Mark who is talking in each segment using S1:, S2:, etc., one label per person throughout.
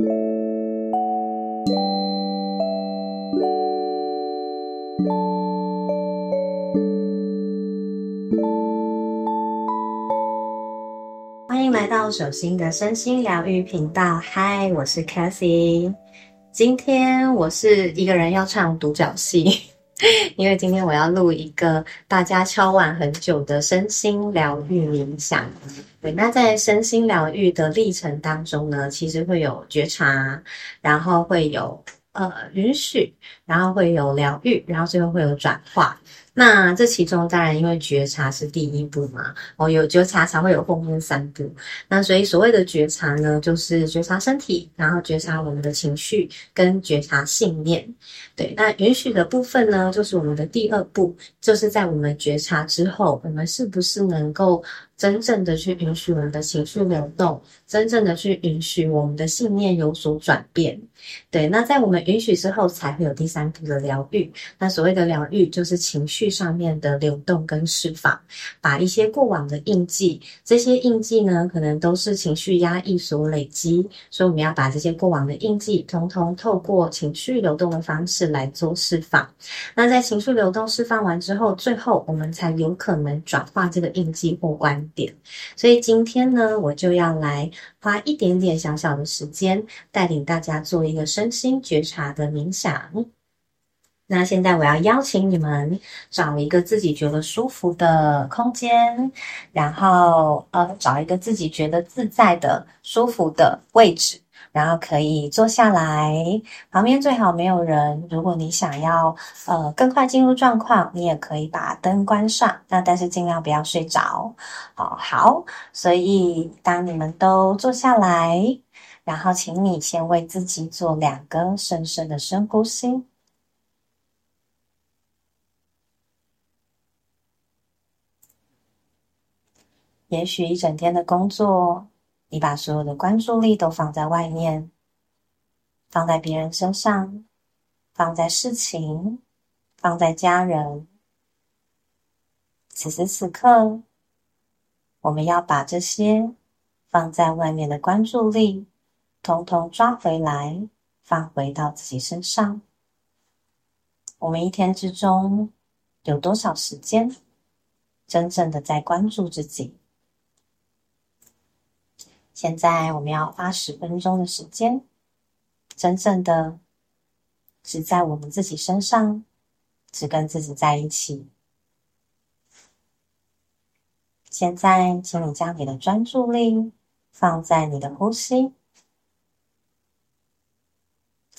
S1: 欢迎来到手心的身心疗愈频道。嗨，我是 Cathy。今天我是一个人要唱独角戏，因为今天我要录一个大家敲碗很久的身心疗愈冥想。对，那在身心疗愈的历程当中呢，其实会有觉察，然后会有呃允许，然后会有疗愈，然后最后会有转化。那这其中当然，因为觉察是第一步嘛，哦，有觉察才会有后面三步。那所以所谓的觉察呢，就是觉察身体，然后觉察我们的情绪，跟觉察信念。对，那允许的部分呢，就是我们的第二步，就是在我们觉察之后，我们是不是能够真正的去允许我们的情绪流动，真正的去允许我们的信念有所转变。对，那在我们允许之后，才会有第三步的疗愈。那所谓的疗愈，就是情绪去上面的流动跟释放，把一些过往的印记，这些印记呢，可能都是情绪压抑所累积，所以我们要把这些过往的印记，通通透过情绪流动的方式来做释放。那在情绪流动释放完之后，最后我们才有可能转化这个印记或观点。所以今天呢，我就要来花一点点小小的时间，带领大家做一个身心觉察的冥想。那现在我要邀请你们找一个自己觉得舒服的空间，然后呃找一个自己觉得自在的、舒服的位置，然后可以坐下来，旁边最好没有人。如果你想要呃更快进入状况，你也可以把灯关上，那但是尽量不要睡着。好好，所以当你们都坐下来，然后请你先为自己做两个深深的深呼吸。也许一整天的工作，你把所有的关注力都放在外面，放在别人身上，放在事情，放在家人。此时此刻，我们要把这些放在外面的关注力，统统抓回来，放回到自己身上。我们一天之中有多少时间，真正的在关注自己？现在我们要花十分钟的时间，真正的只在我们自己身上，只跟自己在一起。现在，请你将你的专注力放在你的呼吸，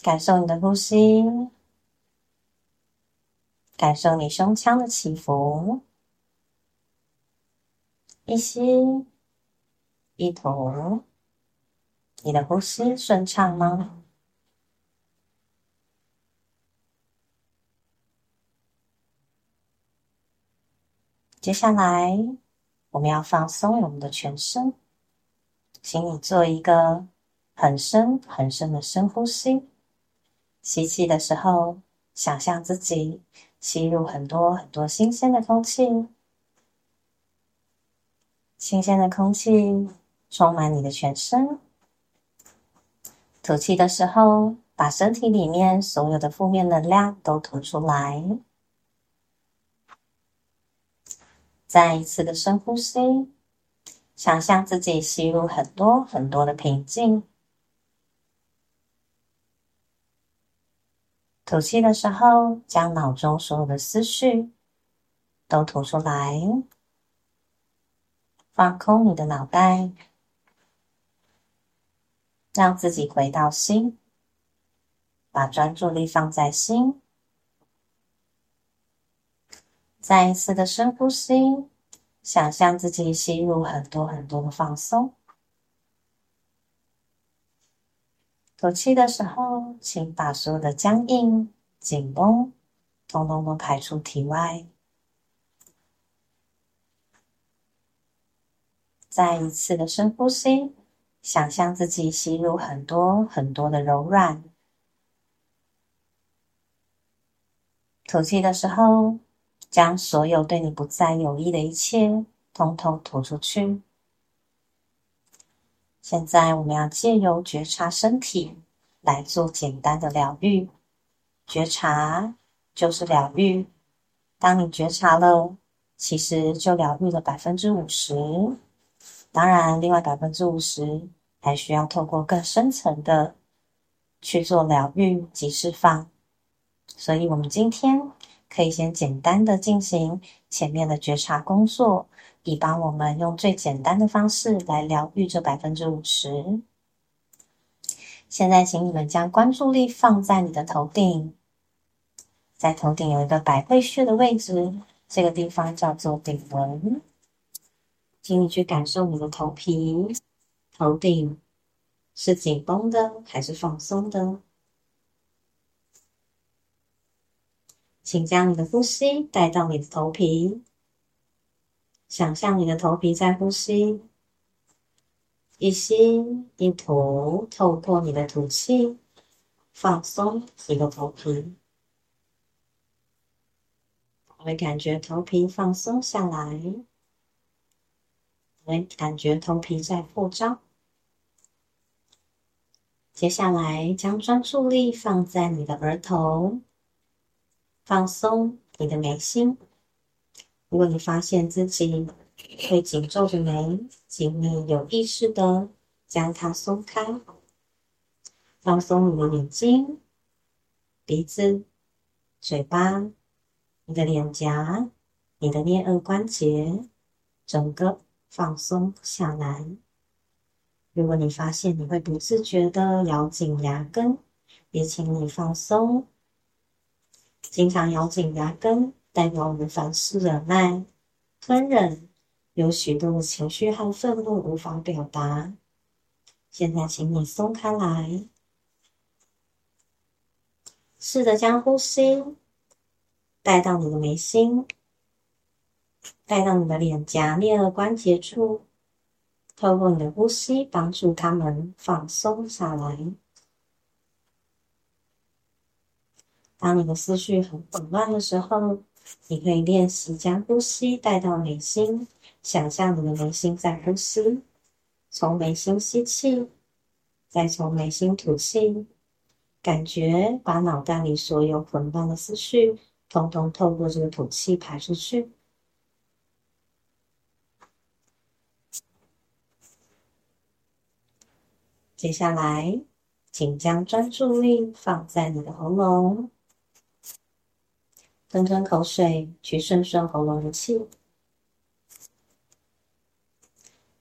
S1: 感受你的呼吸，感受你胸腔的起伏，一吸。一吐，你的呼吸顺畅吗？接下来，我们要放松我们的全身，请你做一个很深很深的深呼吸。吸气的时候，想象自己吸入很多很多新鲜的空气，新鲜的空气。充满你的全身。吐气的时候，把身体里面所有的负面能量都吐出来。再一次的深呼吸，想象自己吸入很多很多的平静。吐气的时候，将脑中所有的思绪都吐出来，放空你的脑袋。让自己回到心，把专注力放在心。再一次的深呼吸，想象自己吸入很多很多的放松。吐气的时候，请把所有的僵硬、紧绷，通通都排出体外。再一次的深呼吸。想象自己吸入很多很多的柔软，吐气的时候，将所有对你不再有益的一切，通通吐出去。现在我们要借由觉察身体来做简单的疗愈。觉察就是疗愈。当你觉察了，其实就疗愈了百分之五十。当然，另外百分之五十还需要透过更深层的去做疗愈及释放。所以，我们今天可以先简单的进行前面的觉察工作。以帮我们用最简单的方式来疗愈这百分之五十。现在，请你们将关注力放在你的头顶，在头顶有一个百会穴的位置，这个地方叫做顶轮。请你去感受你的头皮、头顶是紧绷的还是放松的？请将你的呼吸带到你的头皮。想象你的头皮在呼吸，一吸一吐，透过你的吐气放松你的头皮，会感觉头皮放松下来，会感觉头皮在扩张。接下来，将专注力放在你的额头，放松你的眉心。如果你发现自己会紧皱着眉，请你有意识的将它松开，放松你的眼睛、鼻子、嘴巴、你的脸颊、你的颞颌关节，整个放松下来。如果你发现你会不自觉的咬紧牙根，也请你放松。经常咬紧牙根。代表我们凡事忍耐、吞忍，有许多的情绪和愤怒无法表达。现在，请你松开来，试着将呼吸带到你的眉心，带到你的脸颊、颞颌关节处，透过你的呼吸，帮助他们放松下来。当你的思绪很混乱的时候，你可以练习将呼吸带到眉心，想象你的眉心在呼吸，从眉心吸气，再从眉心吐气，感觉把脑袋里所有混乱的思绪，通通透过这个吐气排出去。接下来，请将专注力放在你的喉咙。吞吞口水，去顺顺喉咙的气，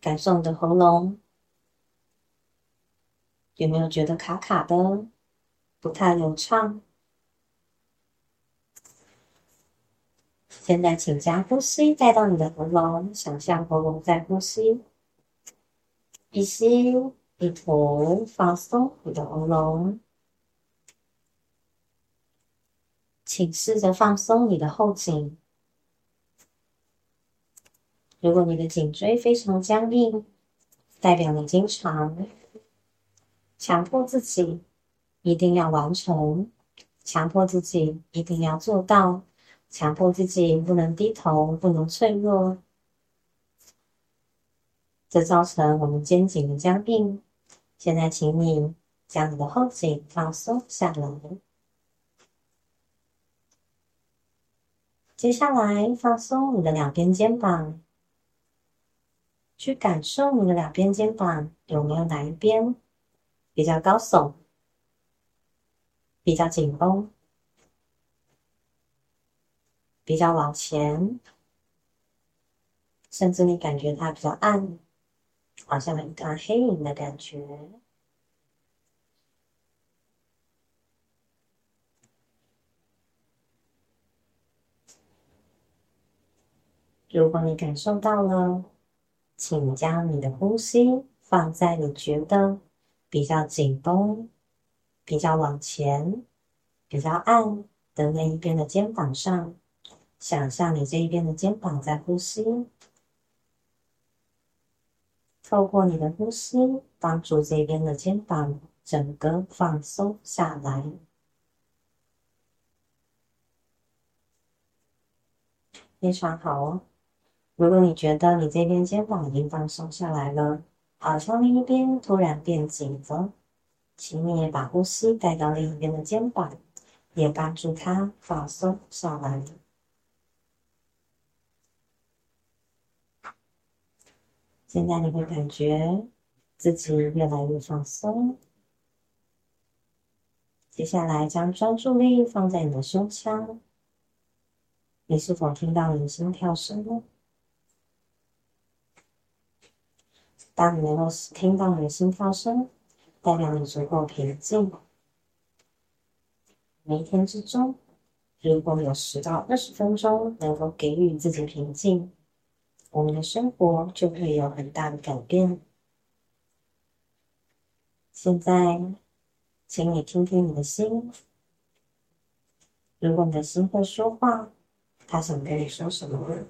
S1: 感受你的喉咙有没有觉得卡卡的，不太流畅？现在，请将呼吸带到你的喉咙，想象喉咙在呼吸，一吸一吐，放松你的喉咙。请试着放松你的后颈。如果你的颈椎非常僵硬，代表你经常强迫自己一定要完成，强迫自己一定要做到，强迫自己不能低头，不能脆弱，这造成我们肩颈的僵硬。现在，请你将你的后颈放松下来。接下来，放松你的两边肩膀，去感受你的两边肩膀有没有哪一边比较高耸、比较紧绷、比较往前，甚至你感觉它比较暗，好像一段黑影的感觉。如果你感受到了，请将你的呼吸放在你觉得比较紧绷、比较往前、比较暗的那一边的肩膀上，想象你这一边的肩膀在呼吸，透过你的呼吸，帮助这边的肩膀整个放松下来，非常好哦。如果你觉得你这边肩膀已经放松下来了，好像另一边突然变紧了，请你也把呼吸带到另一边的肩膀，也帮助它放松下来。现在你会感觉自己越来越放松。接下来，将专注力放在你的胸腔。你是否听到你的心跳声呢？当你能够听到你的心跳声，代表你足够平静。每一天之中，如果有十到二十分钟能够给予自己平静，我们的生活就会有很大的改变。现在，请你听听你的心。如果你的心会说话，它想跟你说什么？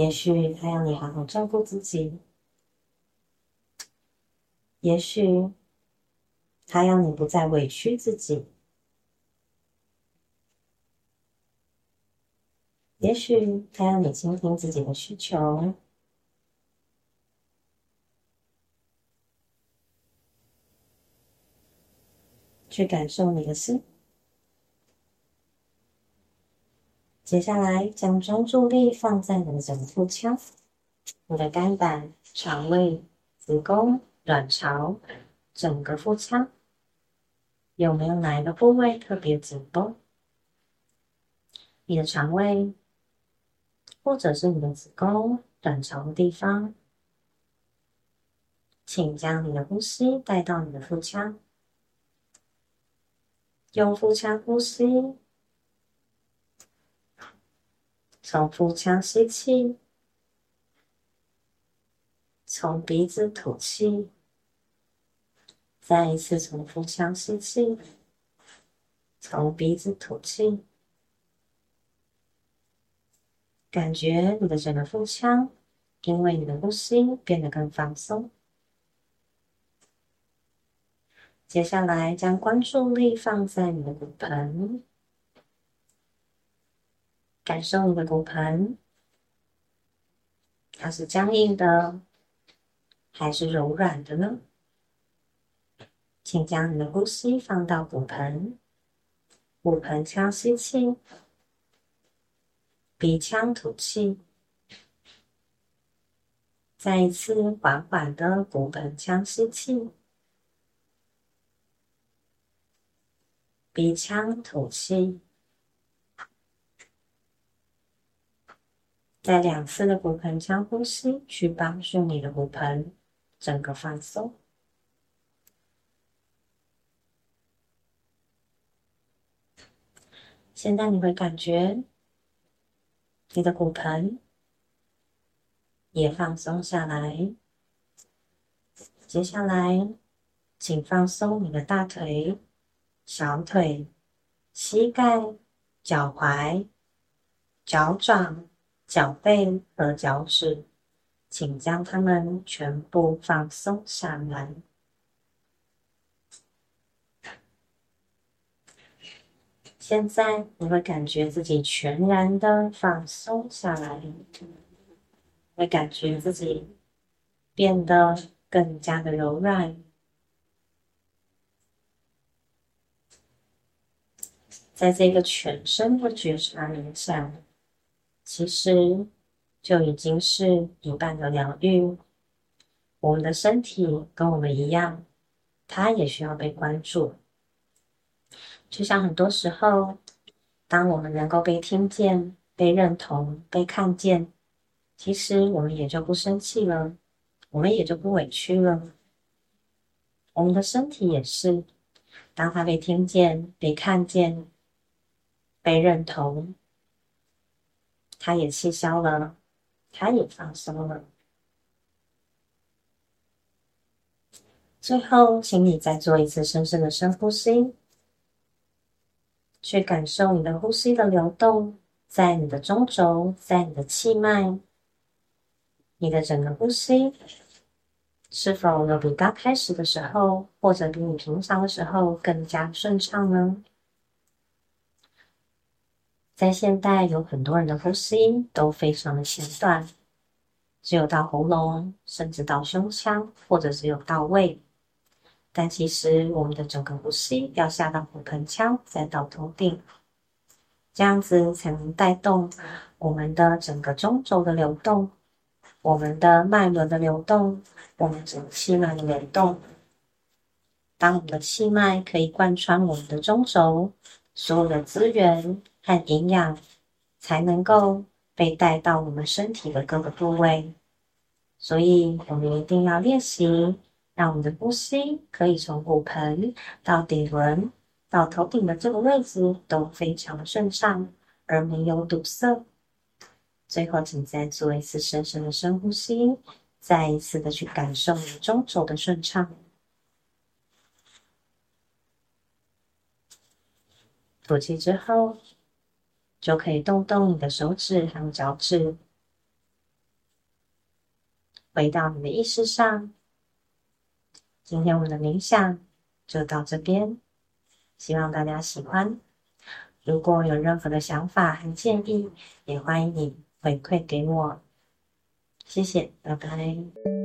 S1: 也许他要你好好照顾自己，也许他要你不再委屈自己，也许他要你倾听自己的需求，去感受你的心。接下来，将专注力放在你的整个腹腔，你的肝胆、肠胃、子宫、卵巢，整个腹腔有没有哪一个部位特别紧绷？你的肠胃，或者是你的子宫、卵巢的地方，请将你的呼吸带到你的腹腔，用腹腔呼吸。从腹腔吸气，从鼻子吐气，再一次从腹腔吸气，从鼻子吐气，感觉你的整个腹腔因为你的呼吸变得更放松。接下来，将关注力放在你的骨盆。感受你的骨盆，它是僵硬的还是柔软的呢？请将你的呼吸放到骨盆，骨盆腔吸气，鼻腔吐气，再一次缓缓的骨盆腔吸气，鼻腔吐气。在两次的骨盆腔呼吸，去帮助你的骨盆整个放松。现在你会感觉你的骨盆也放松下来。接下来，请放松你的大腿、小腿、膝盖、脚踝、脚掌。脚背和脚趾，请将它们全部放松下来。现在你会感觉自己全然的放松下来，会感觉自己变得更加的柔软。在这个全身的觉察冥想。其实就已经是一半的疗愈。我们的身体跟我们一样，它也需要被关注。就像很多时候，当我们能够被听见、被认同、被看见，其实我们也就不生气了，我们也就不委屈了。我们的身体也是，当它被听见、被看见、被认同。他也气消了，他也放松了。最后，请你再做一次深深的深呼吸，去感受你的呼吸的流动，在你的中轴，在你的气脉，你的整个呼吸是否有比刚开始的时候，或者比你平常的时候更加顺畅呢？在现代，有很多人的呼吸都非常的简短，只有到喉咙，甚至到胸腔，或者只有到胃。但其实，我们的整个呼吸要下到骨盆腔，再到头顶，这样子才能带动我们的整个中轴的流动。我们的脉轮的流动，我们整个气脉的流动。当我们的气脉可以贯穿我们的中轴，所有的资源和营养才能够被带到我们身体的各个部位。所以，我们一定要练习，让我们的呼吸可以从骨盆到底轮到头顶的这个位置都非常的顺畅，而没有堵塞。最后，请再做一次深深的深呼吸，再一次的去感受你中轴的顺畅。吐气之后，就可以动动你的手指和脚趾，回到你的意识上。今天我们的冥想就到这边，希望大家喜欢。如果有任何的想法和建议，也欢迎你。回馈给我，谢谢，拜拜。